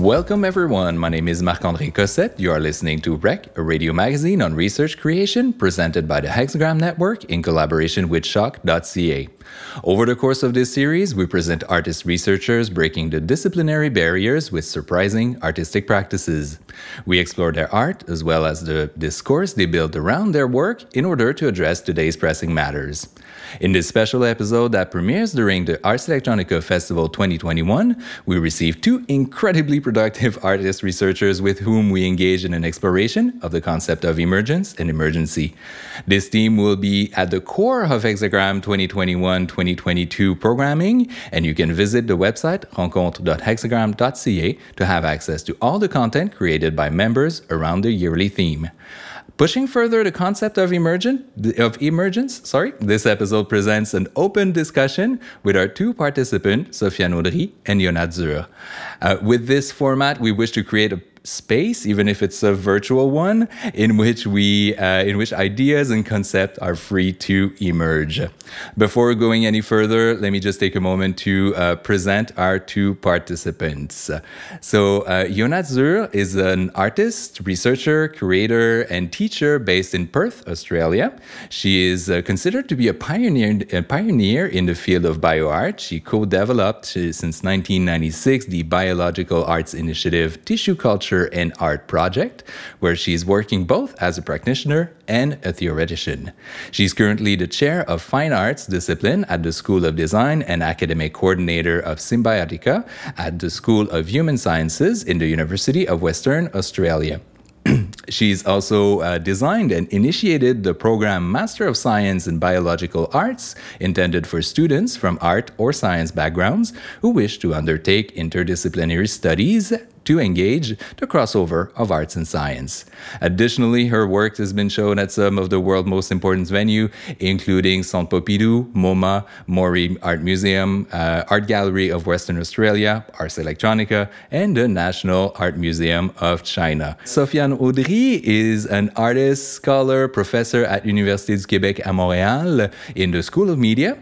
Welcome, everyone. My name is Marc André Cossette. You are listening to Rec, a radio magazine on research creation presented by the Hexagram Network in collaboration with CHOQ.ca. Over the course of this series, we present artist researchers breaking the disciplinary barriers with surprising artistic practices. We explore their art as well as the discourse they build around their work in order to address today's pressing matters. In this special episode that premieres during the Ars Electronica Festival 2021, we received two incredibly productive artist researchers with whom we engage in an exploration of the concept of emergence and emergency. This theme will be at the core of Hexagram 2021 2022 programming, and you can visit the website rencontre.hexagram.ca to have access to all the content created by members around the yearly theme. Pushing further the concept of emergent of emergence, sorry, this episode presents an open discussion with our two participants, Sofian Audry and Ionat Zurr. Uh, with this format, we wish to create a space, even if it's a virtual one, in which we, uh, in which ideas and concepts are free to emerge. Before going any further, let me just take a moment to uh, present our two participants. So, uh, Ionat Zurr is an artist, researcher, curator, and teacher based in Perth, Australia. She is uh, considered to be a pioneer, a pioneer in the field of bioart. She co-developed since 1996 the Biological Arts Initiative Tissue Culture Culture and Art project, where she's working both as a practitioner and a theoretician. She's currently the chair of fine arts discipline at the School of Design and academic coordinator of Symbiotica at the School of Human Sciences in the University of Western Australia. She's also uh, designed and initiated the program Master of Science in Biological Arts, intended for students from art or science backgrounds who wish to undertake interdisciplinary studies to engage the crossover of arts and science. Additionally, her work has been shown at some of the world's most important venues, including Centre Pompidou, MoMA, Mori Art Museum, uh, Art Gallery of Western Australia, Ars Electronica, and the National Art Museum of China. Sofian Audry is an artist, scholar, professor at Université du Québec à Montréal in the School of Media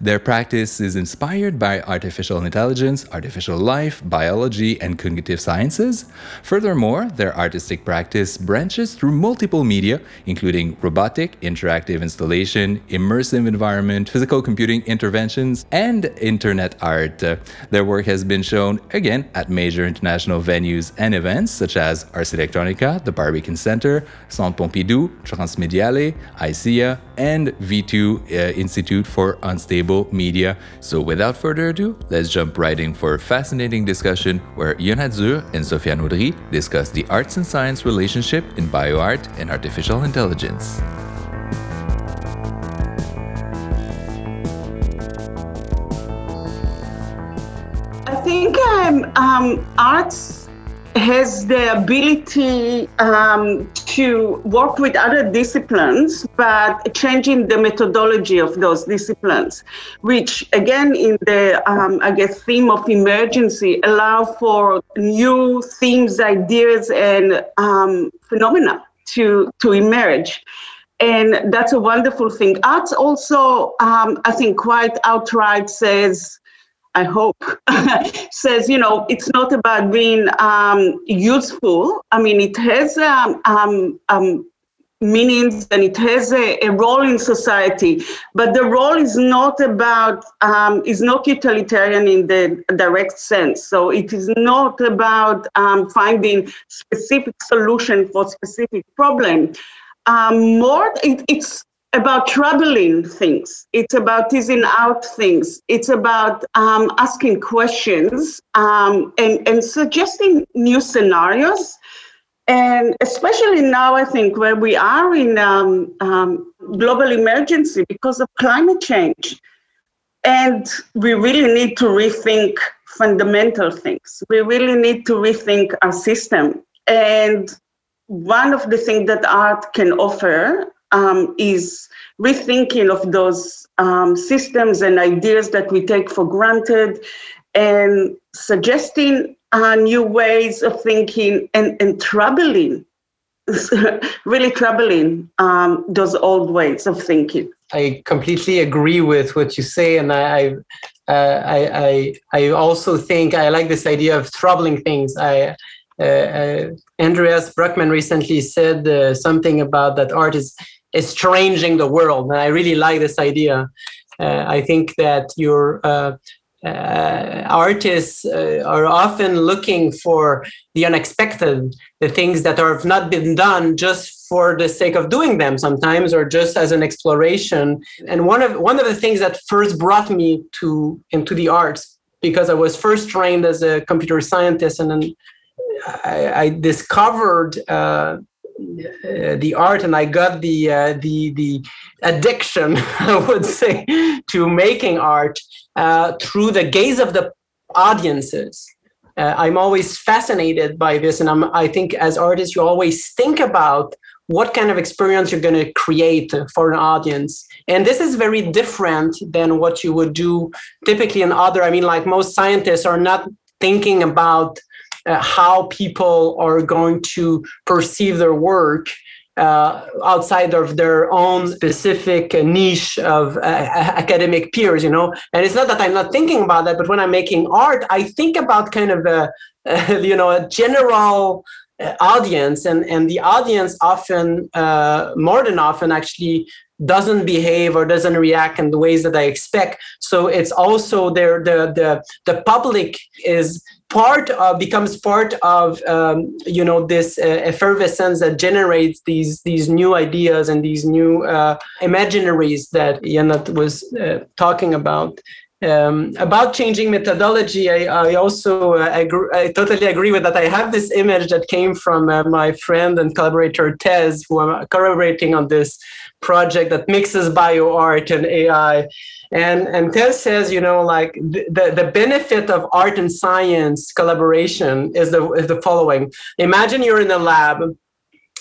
their practice is inspired by artificial intelligence, artificial life, biology, and cognitive sciences. Furthermore, their artistic practice branches through multiple media, including robotic, interactive installation, immersive environment, physical computing interventions, and internet art. Their work has been shown again at major international venues and events such as Ars Electronica, the Barbican Center, Centre Pompidou, Transmediale, ISEA, and V2 uh, Institute for Unstable Media. So without further ado, let's jump right in for a fascinating discussion where Ionat Zurr and Sofian Audry discuss the arts and science relationship in bioart and artificial intelligence. I think um, um, arts has the ability um, to work with other disciplines, but changing the methodology of those disciplines, which again, in the um, I guess theme of emergency, allow for new themes, ideas, and um, phenomena to to emerge. And that's a wonderful thing. Arts also, um, I think, quite outright says I hope, says, you know, it's not about being um, useful. I mean, it has um, um, um, meanings and it has a, a, role in society, but the role is not about, um, is not utilitarian in the direct sense. So it is not about um, finding specific solution for specific problem. more, it, it's about troubling things. It's about teasing out things. It's about um, asking questions um, and, and suggesting new scenarios. And especially now, I think, where we are in um, um global emergency because of climate change. And we really need to rethink fundamental things. We really need to rethink our system. And one of the things that art can offer um, is rethinking of those um, systems and ideas that we take for granted and suggesting uh, new ways of thinking and, and troubling, really troubling um, those old ways of thinking. I completely agree with what you say, and I, I, uh, I, I, I, also think I like this idea of troubling things. I, uh, uh, Andreas Broeckmann recently said uh, something about that art is is changing the world, and I really like this idea. Uh, I think that your uh, uh, artists uh, are often looking for the unexpected, the things that have not been done just for the sake of doing them sometimes, or just as an exploration. And one of one of the things that first brought me to into the arts, because I was first trained as a computer scientist, and then I, I discovered uh, uh, the art and I got the uh, the the addiction, I would say, to making art uh, through the gaze of the audiences. Uh, I'm always fascinated by this, and I'm, I think as artists, you always think about what kind of experience you're going to create for an audience. And this is very different than what you would do typically in other. I mean, like most scientists are not thinking about uh, how people are going to perceive their work uh, outside of their own specific niche of uh, academic peers, you know. And it's not that I'm not thinking about that, but when I'm making art, I think about kind of a, you know, a general uh, audience, and and the audience often, uh, more than often, actually doesn't behave or doesn't react in the ways that I expect. So it's also there. The the the public is part of becomes part of um, you know this uh, effervescence that generates these these new ideas and these new uh, imaginaries that Ionat was uh, talking about. Um, about changing methodology, I, I also uh, agree, I totally agree with that. I have this image that came from uh, my friend and collaborator Tez, who I'm collaborating on this project that mixes bio art and AI. And and Tez says, you know, like the, the benefit of art and science collaboration is the is the following. Imagine you're in a lab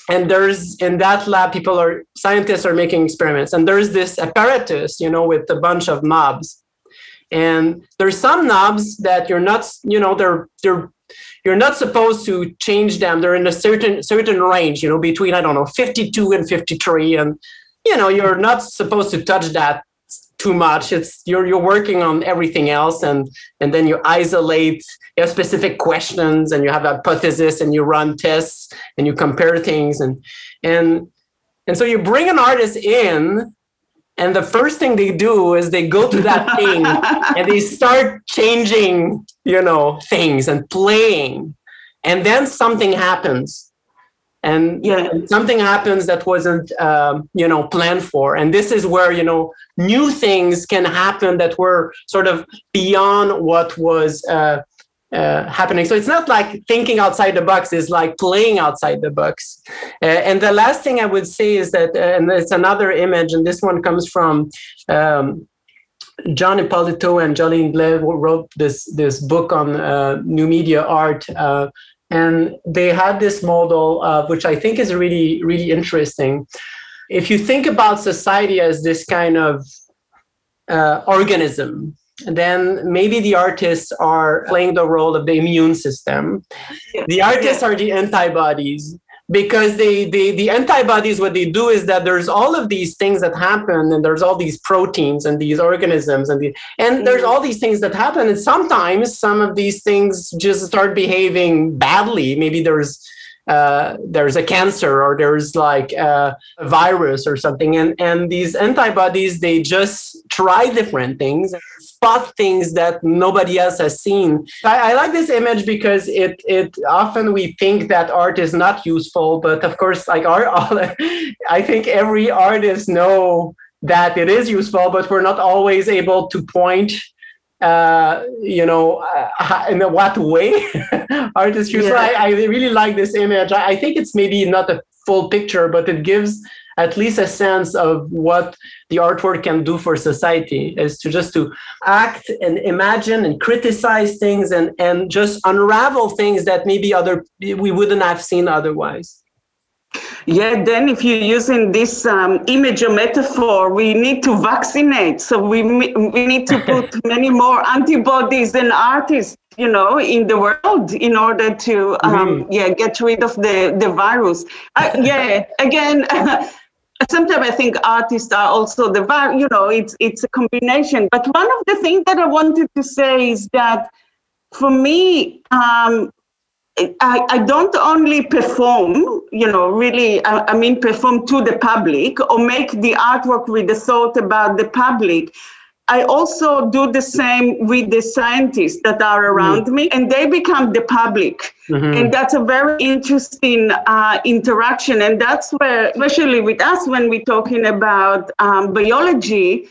and there's in that lab people are scientists are making experiments and there's this apparatus you know with a bunch of knobs and there's some knobs that you're not you know they're they're you're not supposed to change them. They're in a certain certain range you know between i don't know 52 and 53 and you know you're not supposed to touch that too much. It's you're you're working on everything else. And and then you isolate you have specific questions and you have a hypothesis and you run tests and you compare things. And and and so you bring an artist in and the first thing they do is they go to that thing and they start changing you know things and playing. And then something happens. And yeah. something happens that wasn't um, you know planned for. And this is where you know new things can happen that were sort of beyond what was uh, uh, happening so it's not like thinking outside the box is like playing outside the box uh, and the last thing i would say is that uh, and it's another image and this one comes from um, Jon Ippolito and Joline Blais wrote this this book on uh, new media art uh, and they had this model, which I think is really, really interesting. If you think about society as this kind of organism, then maybe the artists are playing the role of the immune system. The artists are the antibodies because they, they the antibodies what they do is that there's all of these things that happen and there's all these proteins and these organisms and the, and there's all these things that happen. And sometimes some of these things just start behaving badly. Maybe there's uh, there's a cancer or there's like a, a virus or something. And and these antibodies they just try different things spot things that nobody else has seen I, I, like this image because it it often we think that art is not useful but of course like art i think every artist know that it is useful but we're not always able to point uh, you know, uh, in what way artists use. Yeah. I, I, really like this image. I, I, think it's maybe not a full picture, but it gives at least a sense of what the artwork can do for society is to just to act and imagine and criticize things and, and just unravel things that maybe other we wouldn't have seen otherwise. Yeah, then if you're using this um, image or metaphor, we need to vaccinate. So we we need to put many more antibodies and artists, you know, in the world in order to um, mm-hmm. yeah get rid of the the virus. Uh, yeah, again. sometimes I think artists are also the you know it's it's a combination. But one of the things that I wanted to say is that for me, um, I, I don't only perform, you know, really, I, I, mean, perform to the public or make the artwork with the thought about the public. I also do the same with the scientists that are around mm me, and they become the public. Mm-hmm. And that's a very interesting uh, interaction. And that's where, especially with us, when we're talking about um, biology,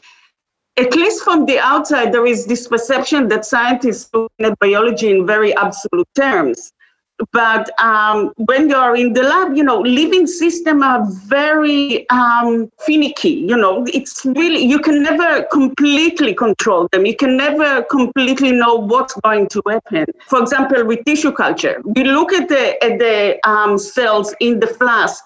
at least from the outside, there is this perception that scientists look at biology in very absolute terms but um, when you're in the lab, you know, living systems are very um, finicky. You know, it's really, you can never completely control them. You can never completely know what's going to happen. For example, with tissue culture, we look at the, at the um, cells in the flask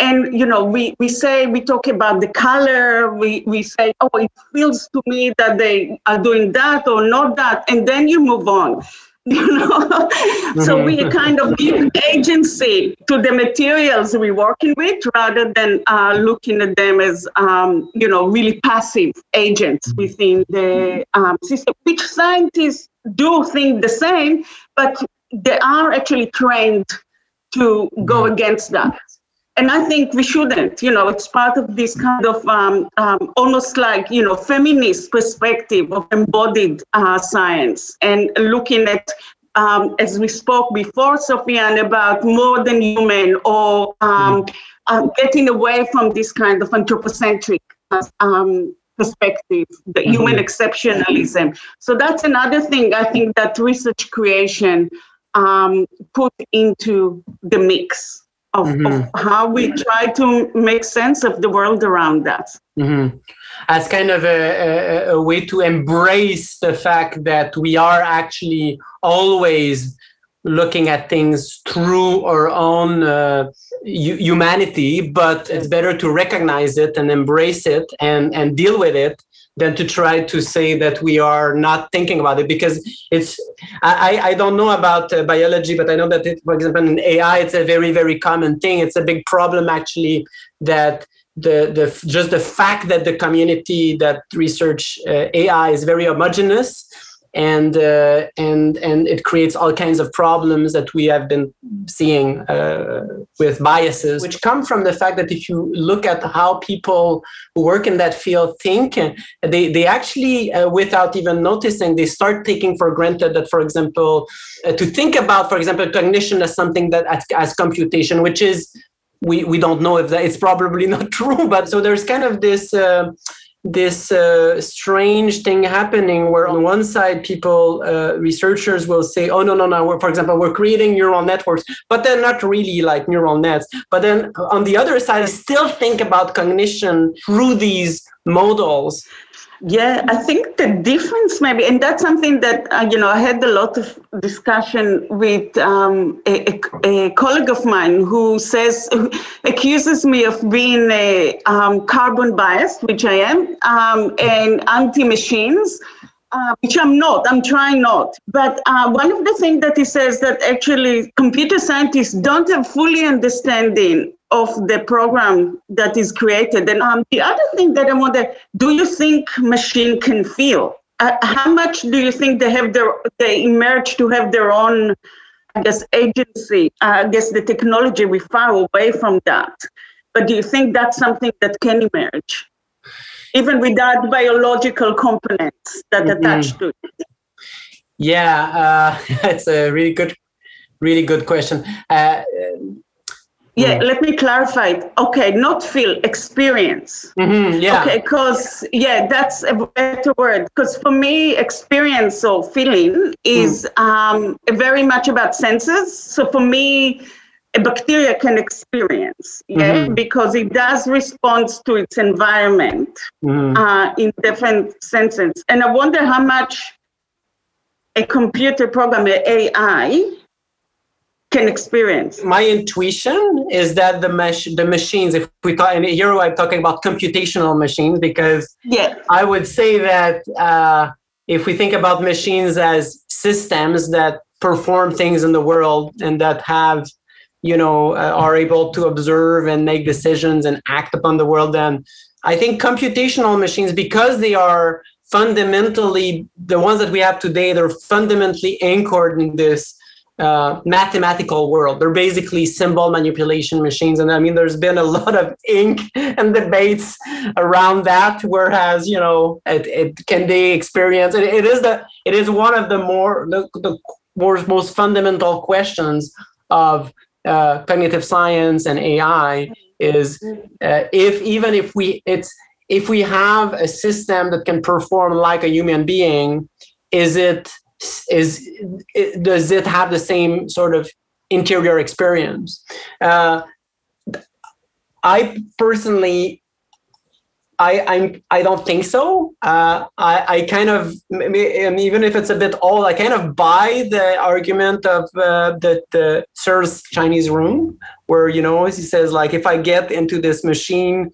and you know we, we say we talk about the color we, we say oh it feels to me that they are doing that or not that and then you move on you know so we mm-hmm. kind of give agency to the materials we're working with rather than uh, looking at them as um, you know really passive agents mm-hmm. within the um, system which scientists do think the same but they are actually trained to go mm-hmm. against that and I think we shouldn't. You know, it's part of this kind of um, um, almost like you know feminist perspective of embodied uh, science and looking at. Um, as we spoke before, Sofian, about more than human or um, uh, getting away from this kind of anthropocentric um, perspective, the mm-hmm. human exceptionalism. So that's another thing I think that research creation um, put into the mix of, mm-hmm. of, how we try to make sense of the world around us. Mm-hmm. As kind of a, a, a, way to embrace the fact that we are actually always looking at things through our own uh, humanity, but it's better to recognize it and embrace it and, and deal with it than to try to say that we are not thinking about it because it's i, I don't know about uh, biology but i know that it, for example in ai it's a very very common thing. It's a big problem actually that the, the just the fact that the community that research uh, ai is very homogenous and uh, and and it creates all kinds of problems that we have been seeing uh, with biases, which come from the fact that if you look at how people who work in that field think, they they actually, uh, without even noticing, they start taking for granted that, for example, uh, to think about, for example, cognition as something that as, as computation, which is we we don't know if that it's probably not true, but so there's kind of this uh, this uh, strange thing happening where on one side people uh, researchers will say oh no no no we're, for example we're creating neural networks but they're not really like neural nets. But then on the other side still think about cognition through these models yeah, I think the difference maybe, and that's something that, uh, you know, I had a lot of discussion with um, a, a, colleague of mine who says, who accuses me of being a um, carbon biased, which I am, um, and anti machines. Uh, which I'm not, I'm trying not. But uh, one of the things that he says that actually computer scientists don't have fully understanding of the program that is created. And um, the other thing that I wonder, do you think machine can feel? Uh, how much do you think they have their, they emerge to have their own, I guess, agency? Uh, I guess the technology, we far away from that. But do you think that's something that can emerge? Even without biological components that mm-hmm. attach to it? Yeah, uh, it's a really good, really good question. Uh, yeah, let me clarify it. Okay, not feel, experience. Mm-hmm, yeah. Okay, because, yeah, that's a better word. Because for me, experience or feeling is mm. um, very much about senses. So for me, a bacteria can experience, yeah, mm-hmm. because it does respond to its environment mm-hmm. uh, in different senses. And I wonder how much a computer program, AI, can experience. My intuition is that the mesh, the machines, if we talk, and here I'm talking about computational machines because yeah. I would say that uh, if we think about machines as systems that perform things in the world and that have, you know, uh, are able to observe and make decisions and act upon the world, then I think computational machines, because they are fundamentally the ones that we have today, they're fundamentally anchored in this uh, mathematical world. They're basically symbol manipulation machines. And I mean, there's been a lot of ink and debates around that. Whereas, you know, it, it can they experience it, it is the it is one of the more the, the most, most fundamental questions of uh, cognitive science and AI is uh, if even if we it's if we have a system that can perform like a human being, is it is it, does it have the same sort of interior experience? Uh, I personally, I I'm I don't think so. Uh, I I kind of even if it's a bit old, I kind of buy the argument of uh, the the Searle's Chinese room, where you know he says like if I get into this machine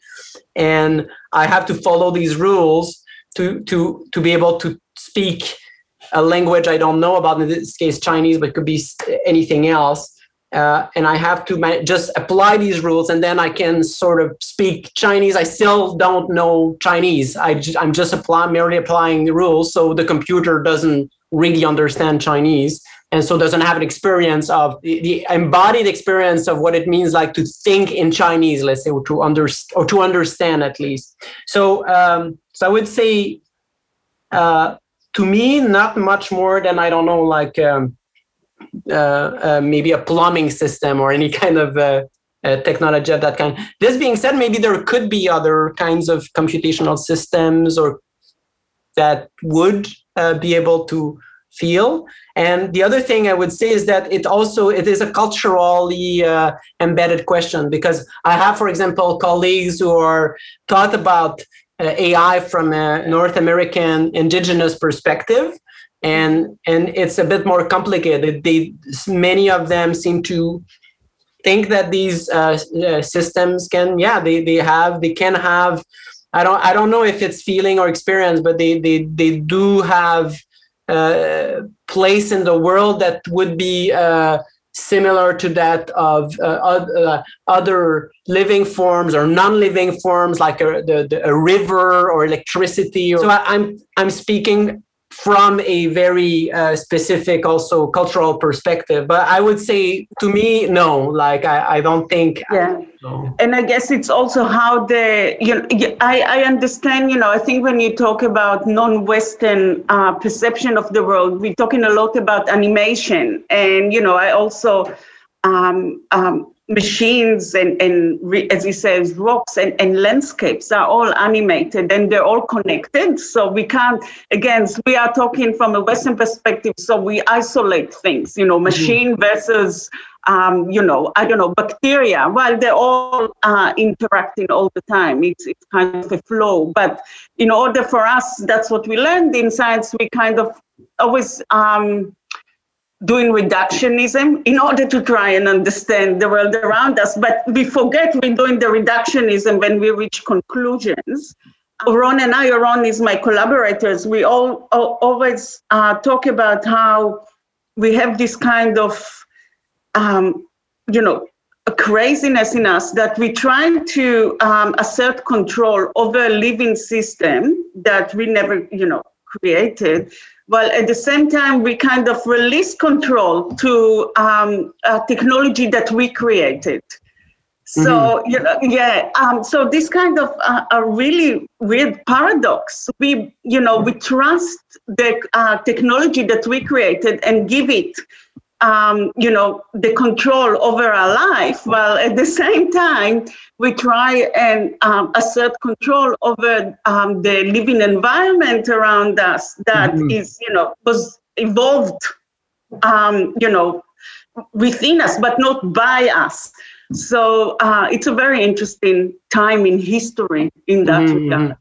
and I have to follow these rules to to to be able to speak a language I don't know about, in this case Chinese, but could be anything else. Uh, and I have to just apply these rules, and then I can sort of speak Chinese. I still don't know Chinese. I am just apply, merely applying the rules, so the computer doesn't really understand Chinese, and so doesn't have an experience of the, the embodied experience of what it means like to think in Chinese, let's say, or to understand or to understand at least. So, um, so I would say. Uh, to me, not much more than I don't know, like um, uh, uh, maybe a plumbing system or any kind of uh, uh, technology of that kind. This being said, maybe there could be other kinds of computational systems or that would uh, be able to feel. And the other thing I would say is that it also it is a culturally uh, embedded question because I have, for example, colleagues who are taught about AI from a North American indigenous perspective, and and it's a bit more complicated. They many of them seem to think that these uh, uh, systems can yeah they they have they can have I don't I don't know if it's feeling or experience, but they they they do have uh, place in the world that would be uh, similar to that of uh, uh, other living forms or non-living forms like a, the, the, a river or electricity. So I, I'm I'm speaking from a very uh, specific also cultural perspective but i would say to me no. Like i, I don't think yeah. I, and i guess it's also how the you know I, I understand you know i think when you talk about non-western uh, perception of the world we're talking a lot about animation. And you know i also um, um, machines and, and re, as he says, rocks and, and landscapes are all animated and they're all connected. So we can't, again, we are talking from a Western perspective, so we isolate things, you know, mm-hmm. machine mm-hmm. versus, um, you know, I don't know, bacteria. Well, they're all uh, interacting all the time. It's, it's kind of a flow. But in order for us, that's what we learned in science, we kind of always, um, doing reductionism in order to try and understand the world around us. But we forget we're doing the reductionism when we reach conclusions. Oron and I, Oron is my collaborators, we all, all always uh, talk about how we have this kind of, um, you know, craziness in us that we try to um, assert control over a living system that we never, you know, created well, at the same time, we kind of release control to um, technology that we created. So mm-hmm. you know, yeah. Um, so this kind of uh, a really weird paradox. We, you know, we trust the uh, technology that we created and give it um, you know, the control over our life, while at the same time we try and um, assert control over um, the living environment around us that mm-hmm. is, you know, was evolved, um, you know, within us, but not by us. So uh, it's a very interesting time in history in that mm-hmm. regard.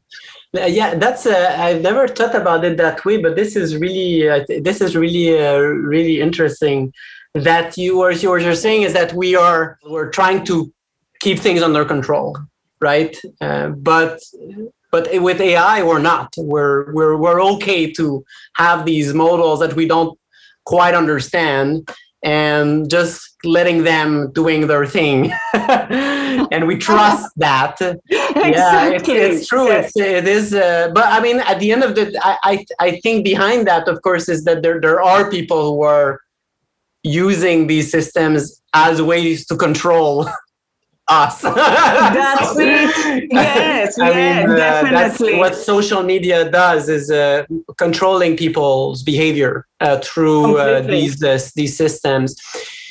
Uh, yeah, that's. Uh, I've never thought about it that way, but this is really. Uh, this is really, uh, really interesting. that you are you're saying is that we are we're trying to keep things under control, right? Uh, but but with AI, we're not. We're we're we're okay to have these models that we don't quite understand and just letting them doing their thing and we trust that exactly. yeah it's, it's true yes. it's, it is uh, but i mean at the end of the I, I i think behind that of course is that there there are people who are using these systems as ways to control us. that's it. Yes, I yeah, mean, uh, definitely. what social media does is uh, controlling people's behavior uh, through uh, these uh, these systems.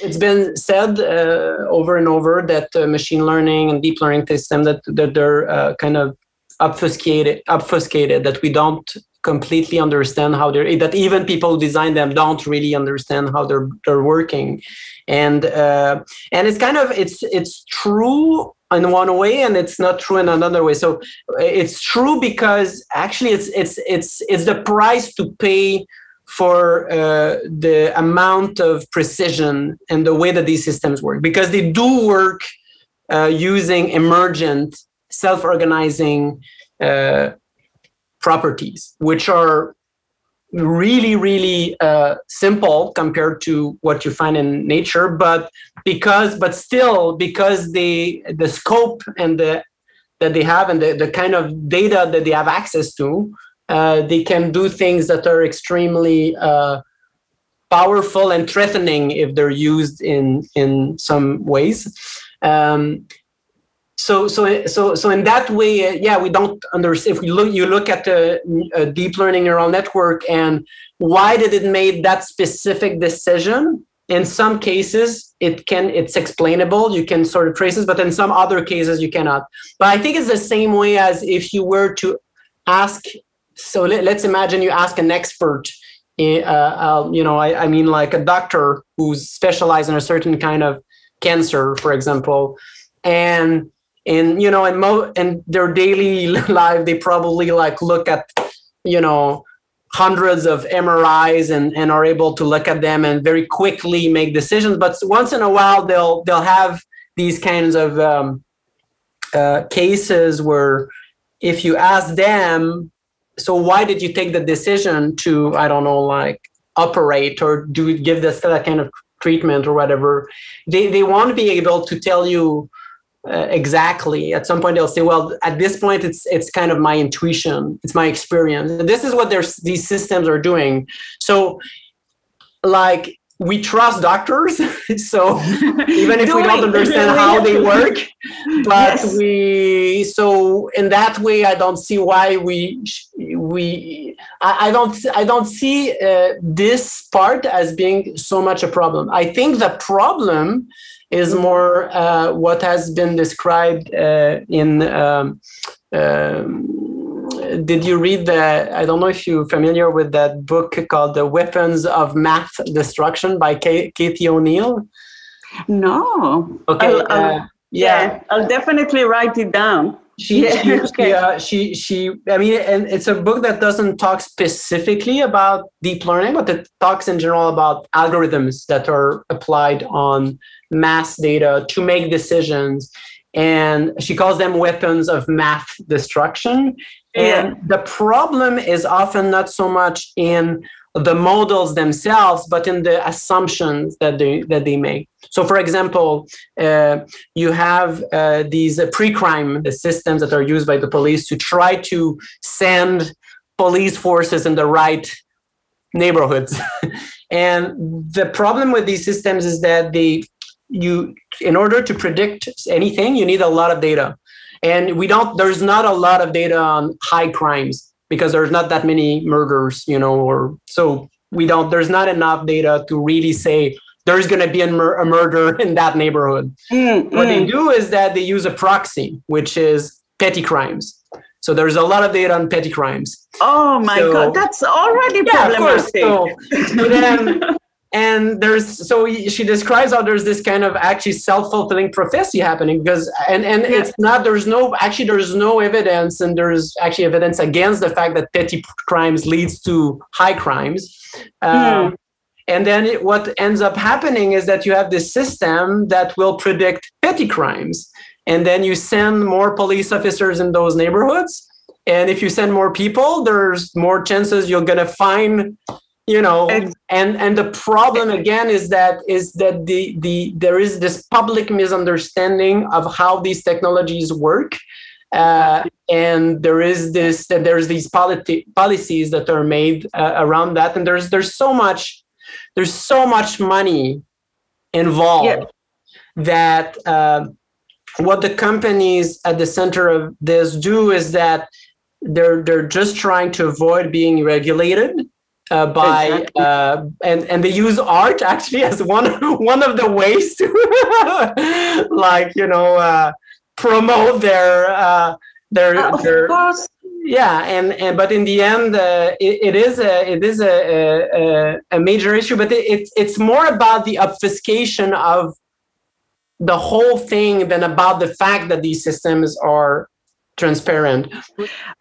It's been said uh, over and over that machine learning and deep learning systems that, that they're kind of obfuscated, obfuscated that we don't completely understand how they're that even people who design them don't really understand how they're they're working and uh, and it's kind of it's it's true in one way and it's not true in another way. So it's true because actually it's it's it's it's the price to pay for uh, the amount of precision and the way that these systems work. Because they do work uh, using emergent self-organizing uh, properties which are really really uh, simple compared to what you find in nature but because but still because the the scope and the that they have and the, the kind of data that they have access to uh, they can do things that are extremely uh, powerful and threatening if they're used in in some ways. Um, so so so so in that way uh, yeah we don't understand if we look you look at a, a, deep learning neural network and why did it make that specific decision? In some cases it can it's explainable you can sort of trace it but in some other cases you cannot. But i think it's the same way as if you were to ask so let, us imagine you ask an expert eh, uh, uh, you know I, I mean like a doctor who's specialized in a certain kind of cancer for example and and you know and mo and their daily life they probably like look at you know hundreds of mris and and are able to look at them and very quickly make decisions. But once in a while they'll they'll have these kinds of um, uh, cases where if you ask them so why did you take the decision to i don't know like operate or do give this that kind of treatment or whatever? They, they want to be able to tell you uh, exactly. At some point they'll say well at this point it's it's kind of my intuition. It's my experience. And this is what there's these systems are doing. So like we trust doctors. So even if we don't understand how they work but yes. we so in that way i don't see why we we i, I don't i don't see uh, this part as being so much a problem. I think the problem is more uh, what has been described uh, in. Um, um, did you read the? I don't know if you're familiar with that book called "The Weapons of Math Destruction" by K- Cathy O'Neil. No. Okay. I'll, I'll, uh, yeah. yeah, I'll definitely write it down she yeah, she, okay. uh, she she i mean and it's a book that doesn't talk specifically about deep learning but it talks in general about algorithms that are applied on mass data to make decisions and she calls them weapons of math destruction yeah. and the problem is often not so much in the models themselves, but in the assumptions that they that they make. So, for example, uh, you have uh, these uh, pre-crime systems that are used by the police to try to send police forces in the right neighborhoods. and the problem with these systems is that they you in order to predict anything you need a lot of data and we don't there's not a lot of data on high crimes because there's not that many murders, you know, or so we don't, there's not enough data to really say there's going to be a, mur- a, murder in that neighborhood. Mm, what mm. they do is that they use a proxy, which is petty crimes. So there's a lot of data on petty crimes. Oh my so, God, that's already yeah, problematic. Of course. So, then and there's so she describes how there's this kind of actually self-fulfilling prophecy happening because and and yeah. it's not there's no actually there's no evidence and there's actually evidence against the fact that petty crimes leads to high crimes um, mm. and then it, what ends up happening is that you have this system that will predict petty crimes and then you send more police officers in those neighborhoods and if you send more people there's more chances you're going to find you know and and the problem again is that is that the the there is this public misunderstanding of how these technologies work uh, and there is this that there's these politi- policies that are made uh, around that and there's there's so much there's so much money involved yeah. that uh, what the companies at the center of this do is that they're they're just trying to avoid being regulated uh, by exactly. uh, and and they use art actually as one one of the ways to like you know uh, promote their uh, their of their yeah and and but in the end uh, it, it is a it is a a, a major issue but it, it's it's more about the obfuscation of the whole thing than about the fact that these systems are transparent.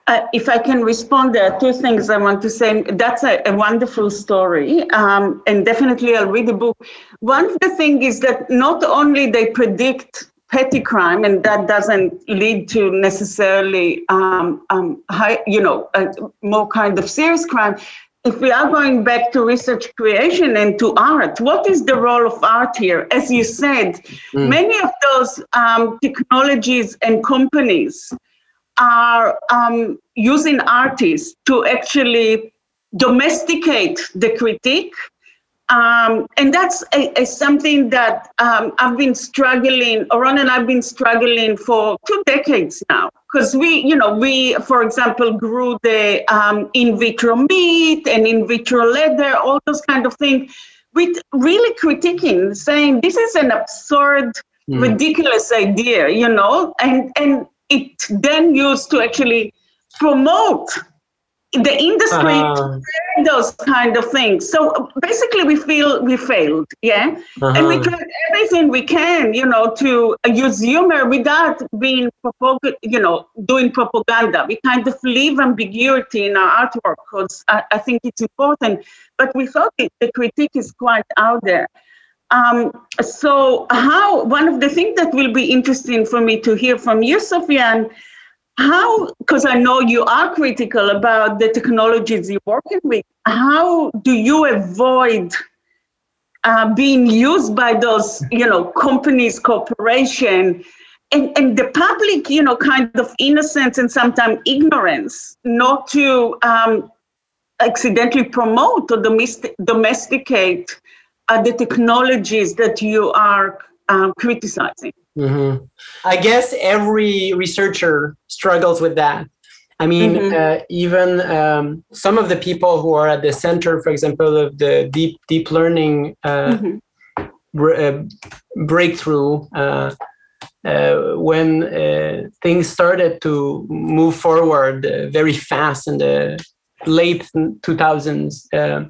Uh, if I can respond, there are two things I want to say. That's a, a wonderful story, um, and definitely I'll read the book. One of the things is that not only they predict petty crime, and that doesn't lead to necessarily, um, um, high, you know, more kind of serious crime. If we are going back to research creation and to art, what is the role of art here? As you said, mm. many of those um, technologies and companies are um, using artists to actually domesticate the critique. Um, and that's a, a something that um, I've been struggling, Oron and I've been struggling for two decades now. Because we, you know, we, for example, grew the um, in vitro meat and in vitro leather, all those kind of things, with really critiquing, saying this is an absurd, mm. ridiculous idea, you know, and and it then used to actually promote the industry uh, those kind of things. So basically we feel we failed yeah? Uh-huh. and we uh-huh. tried everything we can you know to use humor without being you know doing propaganda. We kind of leave ambiguity in our artwork because I, I, think it's important. But we thought it, the critique is quite out there um, so how one of the things that will be interesting for me to hear from you, Sofian, how because I know you are critical about the technologies you're working with, how do you avoid uh, being used by those, you know, companies, corporation, and, and the public, you know, kind of innocence and sometimes ignorance, not to um, accidentally promote or domesticate are the technologies that you are um, criticizing? Mm-hmm. I guess every researcher struggles with that. I mean, mm-hmm. uh, even um, some of the people who are at the center, for example, of the deep deep learning uh, mm-hmm. br- uh, breakthrough, uh, uh, when uh, things started to move forward very fast in the late 2000s,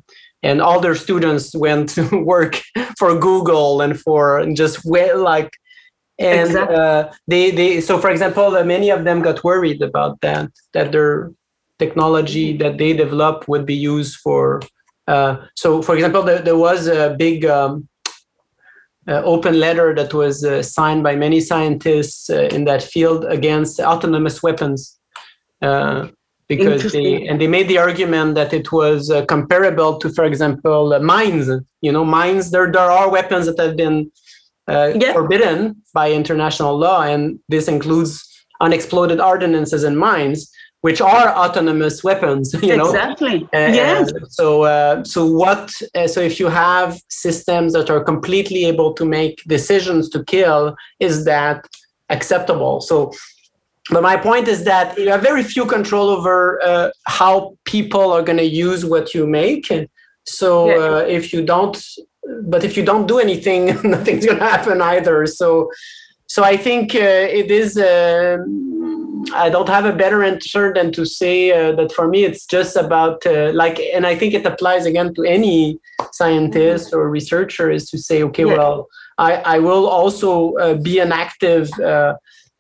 and all their students went to work for Google and for just like and exactly. uh, they they so for example uh, many of them got worried about that that their technology that they develop would be used for uh, so for example there, there was a big um, uh, open letter that was uh, signed by many scientists uh, in that field against autonomous weapons because they and they made the argument that it was uh, comparable to for example uh, mines. You know mines there there are weapons that have been uh, yeah. forbidden by international law and this includes unexploded ordnances and mines which are autonomous weapons you know? Exactly. Yeah so uh, so what uh, so if you have systems that are completely able to make decisions to kill is that acceptable? So but my point is that you have very few control over uh, how people are going to use what you make so yeah. uh, if you don't but if you don't do anything nothing's going to happen either so so i think uh, it is uh, i don't have a better answer than to say uh, that for me it's just about uh, like and i think it applies again to any scientist mm-hmm. or researcher is to say okay yeah. well I, I will also be an active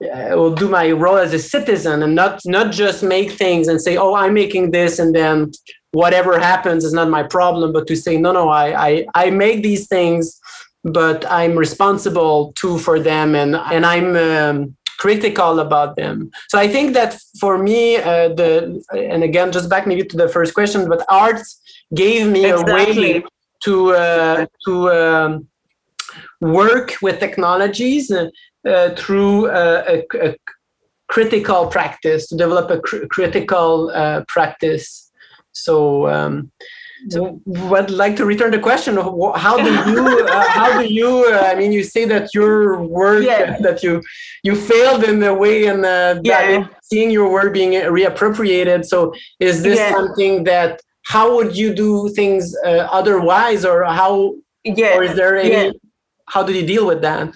I will do my role as a citizen and not not just make things and say, oh, I'm making this, and then whatever happens is not my problem. But to say, no, no, I I, I make these things, but I'm responsible too for them, and and I'm um, critical about them. So I think that for me, uh, the and again, just back maybe to the first question, but arts gave me exactly. a way to uh, to um, work with technologies uh, through uh, a, a, critical practice to develop a cr- critical uh, practice. So. Um, so would like to return the question of how do you uh, how do you uh, i mean you say that your work yeah. that you you failed in the way and uh, yeah. seeing your work being reappropriated so is this yeah. something that how would you do things uh, otherwise or how yeah or is there any how do you deal with that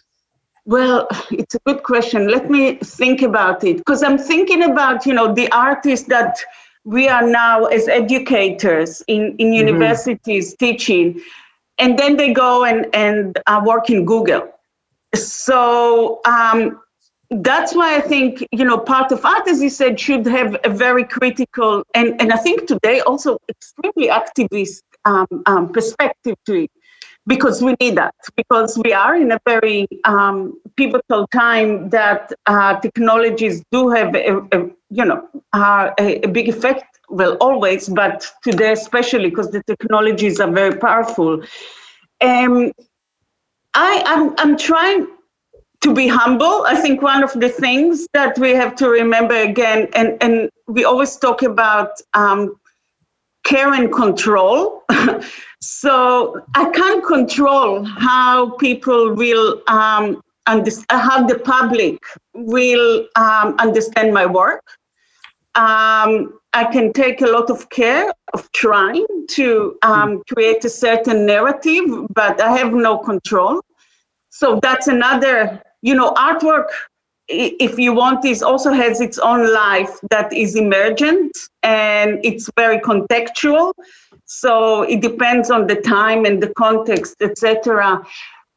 well it's a good question. Let me think about it because i'm thinking about you know the artists that we are now as educators in, in mm-hmm. universities teaching and then they go and, and uh, work in google. So um, that's why i think you know part of art as you said should have a very critical and, and i think today also extremely activist um, um, perspective to it because we need that. Because we are in a very um, pivotal time that uh, technologies do have a, a you know uh, a, a, big effect well always but today especially because the technologies are very powerful. Um, I, I'm, I'm trying to be humble. I think one of the things that we have to remember again and, and we always talk about um, care and control So I can't control how people will um, understand, how the public will um, understand my work. Um, I can take a lot of care of trying to um, create a certain narrative, but I have no control. So that's another, you know, artwork if you want is also has its own life that is emergent and it's very contextual so it depends on the time and the context etc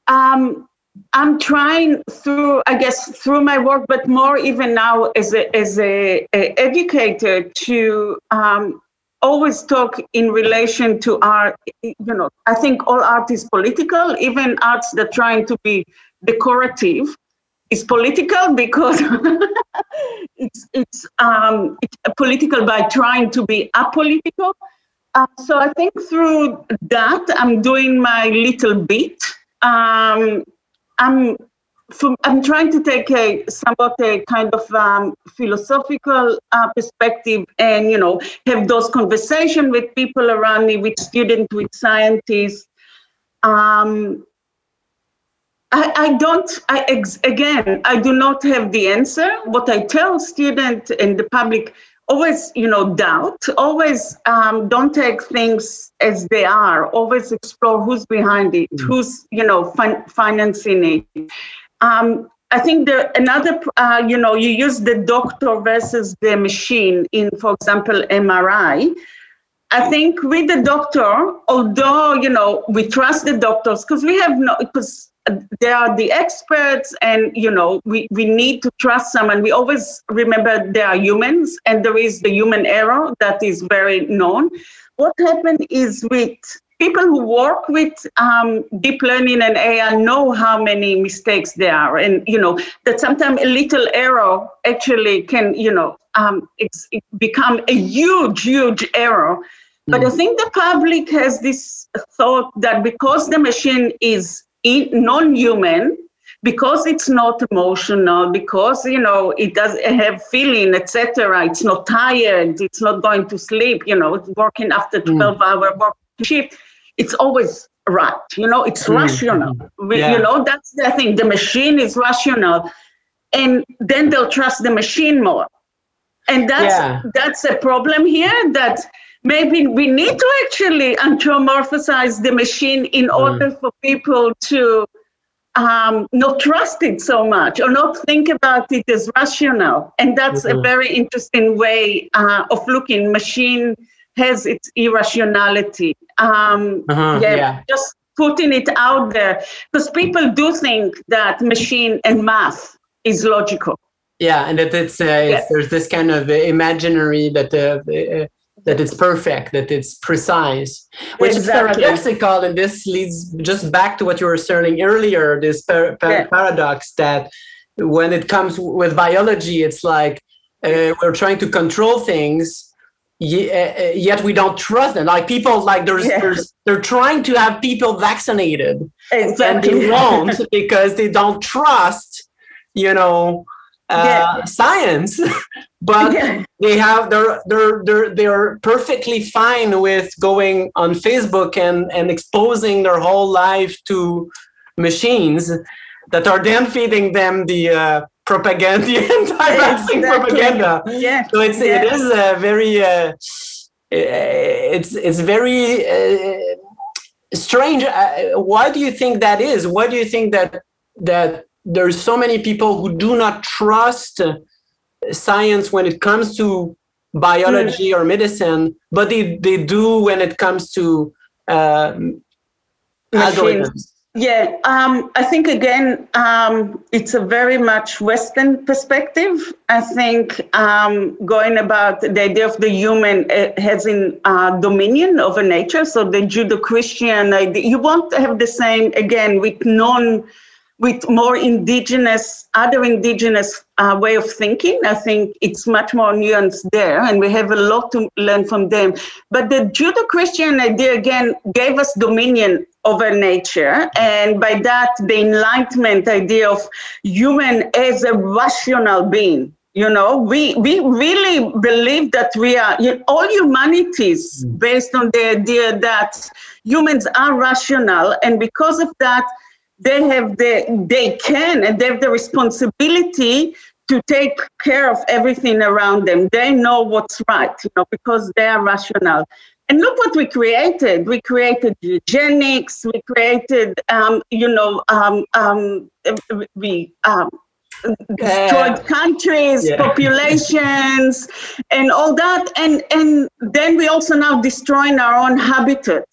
um, i'm trying through i guess through my work but more even now as a as a, a educator to um, always talk in relation to art you know i think all art is political even arts that trying to be decorative is political because it's it's um, it's political by trying to be apolitical. Uh, so I think through that I'm doing my little bit. Um, I'm from, I'm trying to take a somewhat a kind of um, philosophical uh, perspective, and you know have those conversations with people around me, with students, with scientists. Um, I, I don't, I ex, again, I do not have the answer. What I tell students and the public, always, you know, doubt, always um, don't take things as they are, always explore who's behind it, mm. who's, you know, fin- financing it. Um, I think the another, uh, you know, you use the doctor versus the machine in, for example, MRI. I think with the doctor, although you know we trust the doctors because we have no because they are the experts and you know we, we need to trust someone we always remember they are humans and there is the human error that is very known. What happened is with people who work with um, deep learning and ai know how many mistakes there are and you know that sometimes a little error actually can you know um, it's it become a huge huge error but i mm. think the public has this thought that because the machine is non-human because it's not emotional because you know it doesn't have feeling etc it's not tired it's not going to sleep you know it's working after mm. 12 mm. work shift it's always right you know it's mm. rational yeah. you know that's the thing the machine is rational and then they'll trust the machine more and that's yeah. that's a problem here that maybe we need to actually anthropomorphize the machine in mm. order for people to um, not trust it so much or not think about it as rational. And that's mm-hmm. a very interesting way uh, of looking. Machine has its irrationality. Um, uh-huh, yeah, yeah, just putting it out there because people do think that machine and math is logical. Yeah, and that it's, uh, yes. there's this kind of imaginary that uh, uh, that it's perfect, that it's precise, which exactly. is paradoxical. And this leads just back to what you were saying earlier. This par- par- yeah. paradox that when it comes with biology, it's like uh, we're trying to control things uh, yet we don't trust them. Like people, like there's, yeah. there's they're trying to have people vaccinated, exactly. and they won't because they don't trust, you know, uh, yeah. science. but they have they're they're they're they're perfectly fine with going on Facebook and and exposing their whole life to machines that are then feeding them the uh, propaganda, anti-vaccine exactly. propaganda. Yeah. So it's yeah. it is a very uh, it's it's very uh, strange. Uh, why do you think that is? Why do you think that that there's so many people who do not trust science when it comes to biology mm. or medicine, but they, they do when it comes to uh, algorithms? Yeah, um, I think again, um, it's a very much Western perspective. I think um, going about the idea of the human uh, having uh, dominion over nature. So the Judeo-Christian idea, you won't have the same again with non with more indigenous, other indigenous uh, way of thinking. I think it's much more nuanced there, and we have a lot to learn from them. But the Judeo-Christian idea again gave us dominion over nature, and by that, the Enlightenment idea of human as a rational being. You know, we we really believe that we are you know, all humanities mm. based on the idea that humans are rational, and because of that they have the they can and they have the responsibility to take care of everything around them. They know what's right, you know, because they are rational. And look what we created. We created eugenics. We created, um, you know, um, um, we um, destroyed countries, yeah. populations, and all that. And and then we also now destroying our own habitat.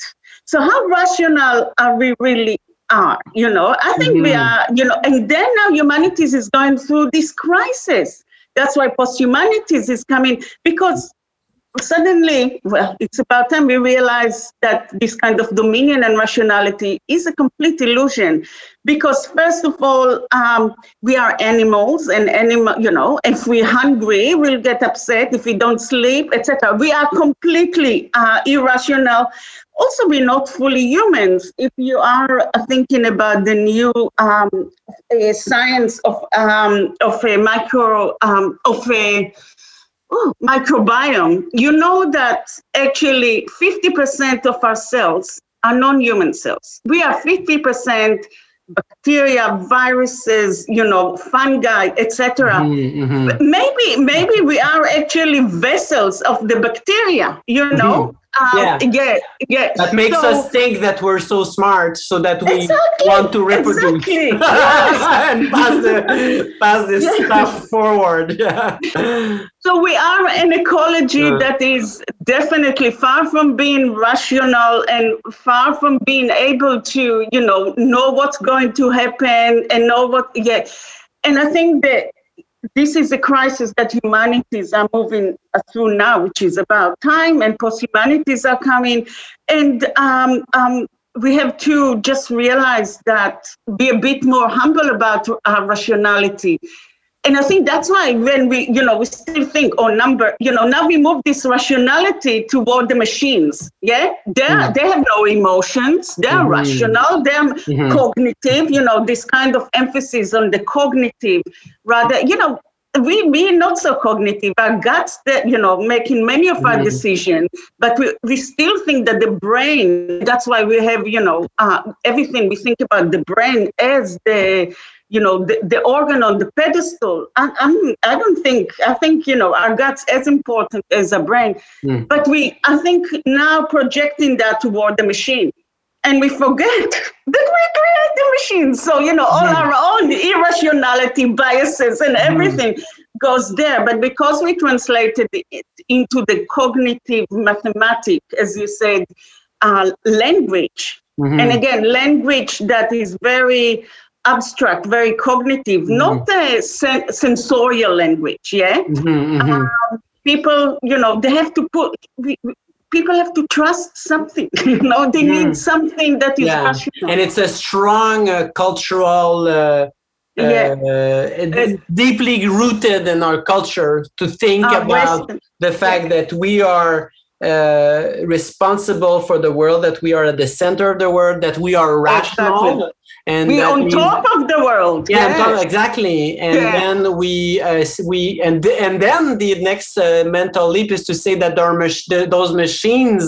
So how rational are we really are. You know, I think mm-hmm. we are, you know, and then now humanities is going through this crisis. That's why post-humanities is coming because suddenly, well, it's about time we realize that this kind of dominion and rationality is a complete illusion. Because first of all, um, we are animals, and animal, you know, if we're hungry, we'll get upset. If we don't sleep, etc. We are completely uh, irrational also we're not fully humans. If you are thinking about the new um, science of um, of a micro um, of a oh, microbiome, you know that actually 50% of our cells are non-human cells. We are 50% bacteria, viruses, you know, fungi, etc. Mm-hmm, mm-hmm. Maybe maybe we are actually vessels of the bacteria, you know. Mm-hmm. Um, yeah. yeah, yeah. That makes so, us think that we're so smart, so that we exactly, want to reproduce exactly. and pass the pass this yeah. stuff forward. Yeah. So we are an ecology uh. that is definitely far from being rational and far from being able to, you know, know what's going to happen and know what. Yeah, and I think that this is a crisis that humanities are moving through now, which is about time, and post-humanities are coming. And um, um, we have to just realize that, be a bit more humble about our rationality. And I think that's why when we, you know, we still think, oh, number, you know, now we move this rationality toward the machines. Yeah, they mm. they have no emotions. They're mm-hmm. rational. They're mm-hmm. cognitive. You know, this kind of emphasis on the cognitive, rather, you know, we we not so cognitive. Our guts that you know making many of our mm-hmm. decisions, but we, we still think that the brain. That's why we have you know uh, everything. We think about the brain as the you know the, the organ on the pedestal. I, I'm I don't think I think you know our guts as important as a brain, mm. but we I think now projecting that toward the machine and we forget that we create the machines. So, you know, all mm. our own irrationality, biases, and mm-hmm. everything mm. goes there. But because we translated it into the cognitive mathematic, as you said, uh, language, mm-hmm. and again, language that is very abstract, very cognitive, mm-hmm. not a sen- sensorial language. Yeah, mm-hmm, mm-hmm. Um, people, you know, they have to put. We, people have to trust something. you know, they need something that is yeah. rational. And it's a strong uh, cultural. Uh, yeah. Uh, deeply rooted in our culture to think uh, about Western. the fact yeah. that we are uh, responsible for the world, that we are at the center of the world, that we are rational. Exactly. And we on top of the world. Yeah, yes. exactly. And yeah. then we uh, we and and then the next uh, mental leap is to say that mach- those machines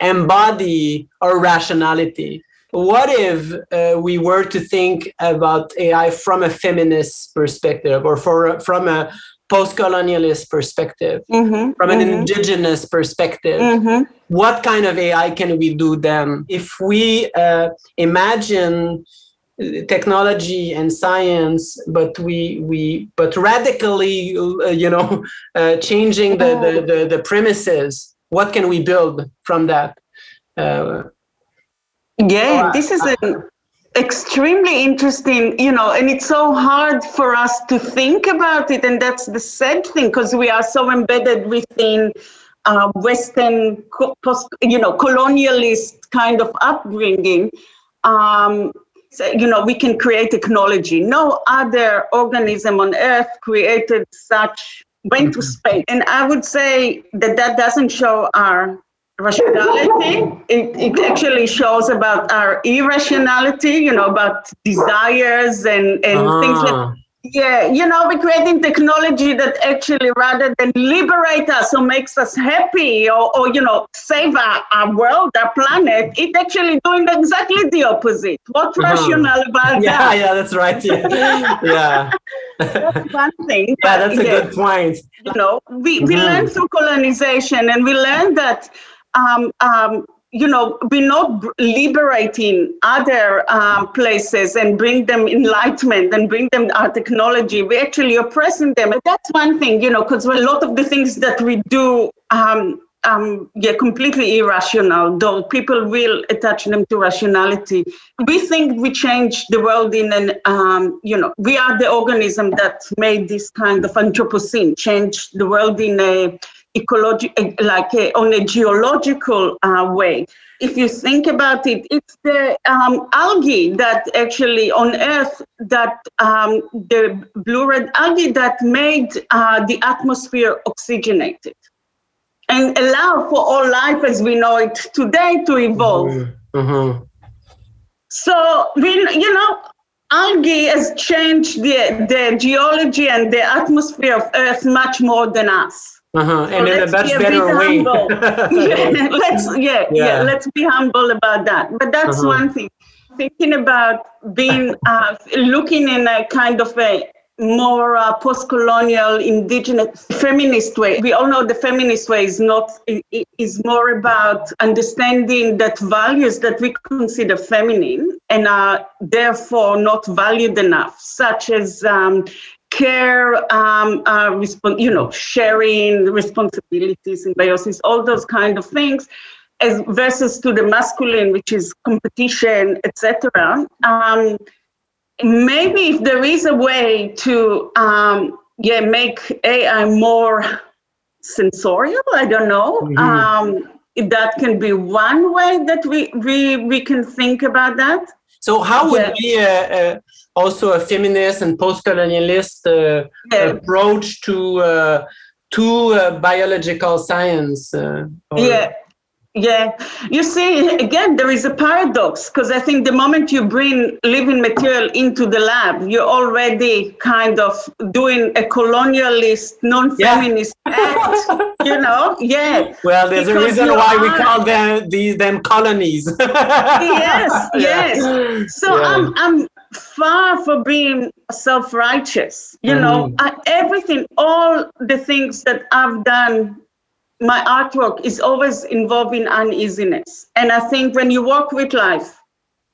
embody our rationality. What if uh, we were to think about AI from a feminist perspective, or for from a post-colonialist perspective mm-hmm, from an mm-hmm. indigenous perspective mm-hmm. what kind of ai can we do then if we uh, imagine technology and science but we we but radically uh, you know uh, changing the, the, the the premises what can we build from that uh, yeah this is an extremely interesting, you know, and it's so hard for us to think about it. And that's the sad thing because we are so embedded within uh, Western, post, you know, colonialist kind of upbringing. Um, so, you know, we can create technology. No other organism on Earth created such, went to mm-hmm. space. And I would say that that doesn't show our rationality. It, it actually shows about our irrationality, you know, about desires and, and uh-huh. things like. Yeah, you know, we're creating technology that actually rather than liberate us or makes us happy or, or you know, save our, our world, our planet, it's actually doing exactly the opposite. What uh-huh. rational about yeah, that? Yeah, that's right. Yeah. yeah. that's one thing. Yeah, that's a yeah, good point. You know, we, we mm-hmm. learned through colonization and we learned that um, um, you know, we're not liberating other um, places and bring them enlightenment and bring them our technology. We're actually oppressing them. And that's one thing, you know, because a lot of the things that we do, um, um, yeah, completely irrational, though people will attach them to rationality. We think we change the world in an, um, you know, we are the organism that made this kind of Anthropocene, change the world in a ecology, like a, on a geological uh, way. If you think about it, it's the um, algae that actually on Earth that um, the blue red algae that made uh, the atmosphere oxygenated and allow for all life as we know it today to evolve. Mm-hmm. mm-hmm. So we, you know, algae has changed the, the geology and the atmosphere of Earth much more than us. Uh-huh. And in a much better way. yeah, let's yeah, yeah, yeah, let's be humble about that. But that's uh-huh. one thing. Thinking about being uh, looking in a kind of a more uh, post-colonial indigenous feminist way we all know the feminist way is not is more about understanding that values that we consider feminine and are therefore not valued enough such as um, care, um, uh, respon- you know, sharing responsibilities, symbiosis, all those kind of things, as versus to the masculine, which is competition, etc. Um, maybe if there is a way to, um, yeah, make AI more sensorial, I don't know. Mm-hmm. Um, that can be one way that we we we can think about that. So how would yeah. we uh, uh, also a feminist and post-colonialist uh, yeah. approach to uh, to uh, biological science. Uh, yeah. Yeah, you see, again, there is a paradox because I think the moment you bring living material into the lab, you're already kind of doing a colonialist, non-feminist yeah. act. You know, yeah. Well, there's because a reason why are, we call them these them colonies. yes, yes. So yeah. I'm I'm far from being self-righteous you mm-hmm. know I, everything all the things that i've done my artwork is always involving uneasiness and i think when you work with life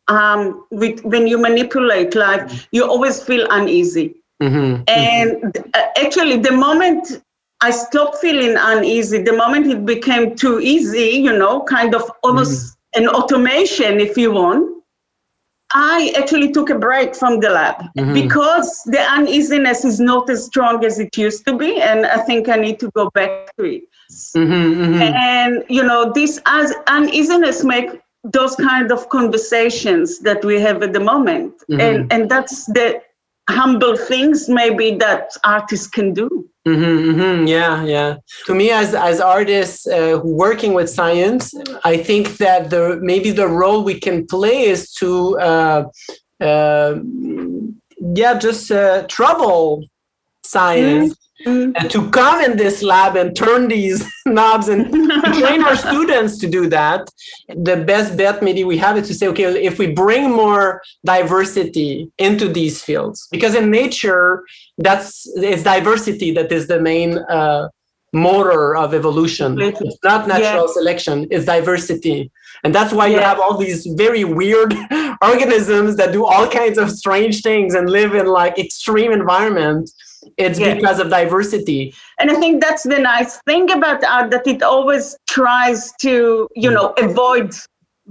um, with when you manipulate life you always feel uneasy mm-hmm. and uh, actually the moment i stopped feeling uneasy the moment it became too easy you know kind of almost mm-hmm. an automation if you want I actually took a break from the lab mm-hmm. because the uneasiness is not as strong as it used to be, and I think I need to go back to it. Mm-hmm, mm-hmm. And you know, this as uneasiness make those kind of conversations that we have at the moment, mm-hmm. and and that's the humble things maybe that artists can do. Mm-hmm, mm-hmm, yeah, yeah. To me, as as artists uh, working with science, I think that the maybe the role we can play is to, uh, uh, yeah, just uh, trouble science. Mm-hmm mm-hmm. And to come in this lab and turn these knobs and train our students to do that the best bet maybe we have is to say okay if we bring more diversity into these fields because in nature that's it's diversity that is the main uh, motor of evolution. It's not natural selection it's diversity. And that's why you have all these very weird organisms that do all kinds of strange things and live in like extreme environments it's yes. because of diversity. And i think that's the nice thing about art that it always tries to you know avoid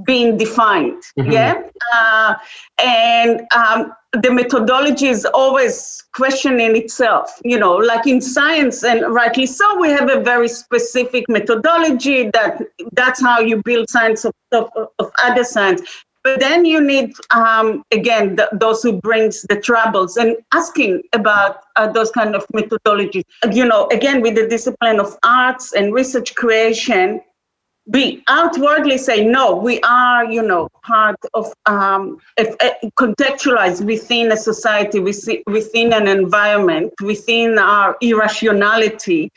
being defined. Mm-hmm. yeah? Uh, and um, the methodology is always questioning itself you know like in science and rightly so we have a very specific methodology that that's how you build science of, of, of other science but then you need, um, again, the, those who brings the troubles and asking about uh, those kind of methodologies. You know, again, with the discipline of arts and research creation, we outwardly say, no, we are, you know, part of, um, if, uh, contextualized within a society, within within an environment, within our irrationality.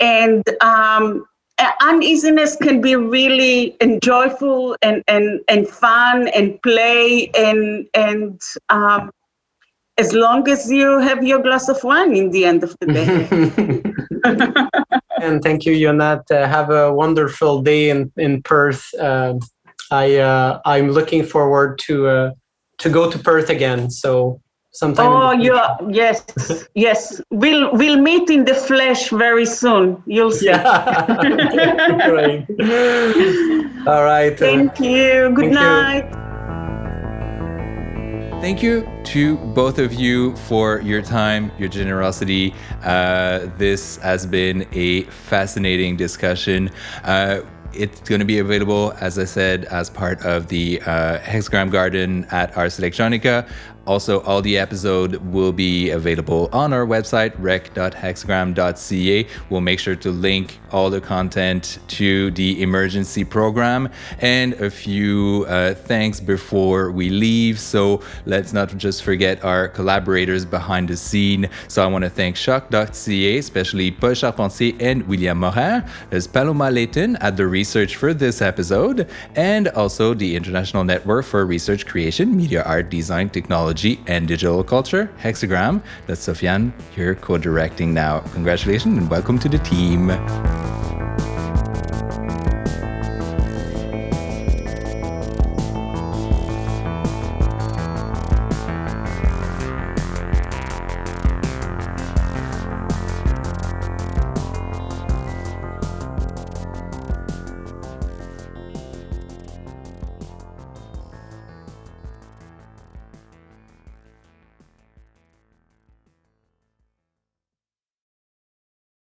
And um, uneasiness can be really enjoyable and, and, and fun and play and and um, as long as you have your glass of wine in the end of the day. and thank you, Ionat. Uh, have a wonderful day in in Perth. Uh, I uh, I'm looking forward to uh, to go to Perth again. So sometime. Oh, yeah, yes, yes. We'll we'll meet in the flesh very soon. You'll see. Yeah. Great. All right. Thank uh, you. Good thank night. You. Thank you to both of you for your time, your generosity. Uh, this has been a fascinating discussion. Uh, it's going to be available, as I said, as part of the uh, Hexagram Garden at Ars Electronica. Also, all the episode will be available on our website, rec.hexagram.ca. We'll make sure to link all the content to the emergency program and a few uh, thanks before we leave. So let's not just forget our collaborators behind the scene. So I want to thank choq.ca, especially Paul Charpentier and William Morin. There's Paloma Layton at the research for this episode, and also the International Network for Research Creation, Media Art, Design, Technology Technology and Digital Culture, Hexagram. That's Sofian, you're co directing now. Congratulations and welcome to the team.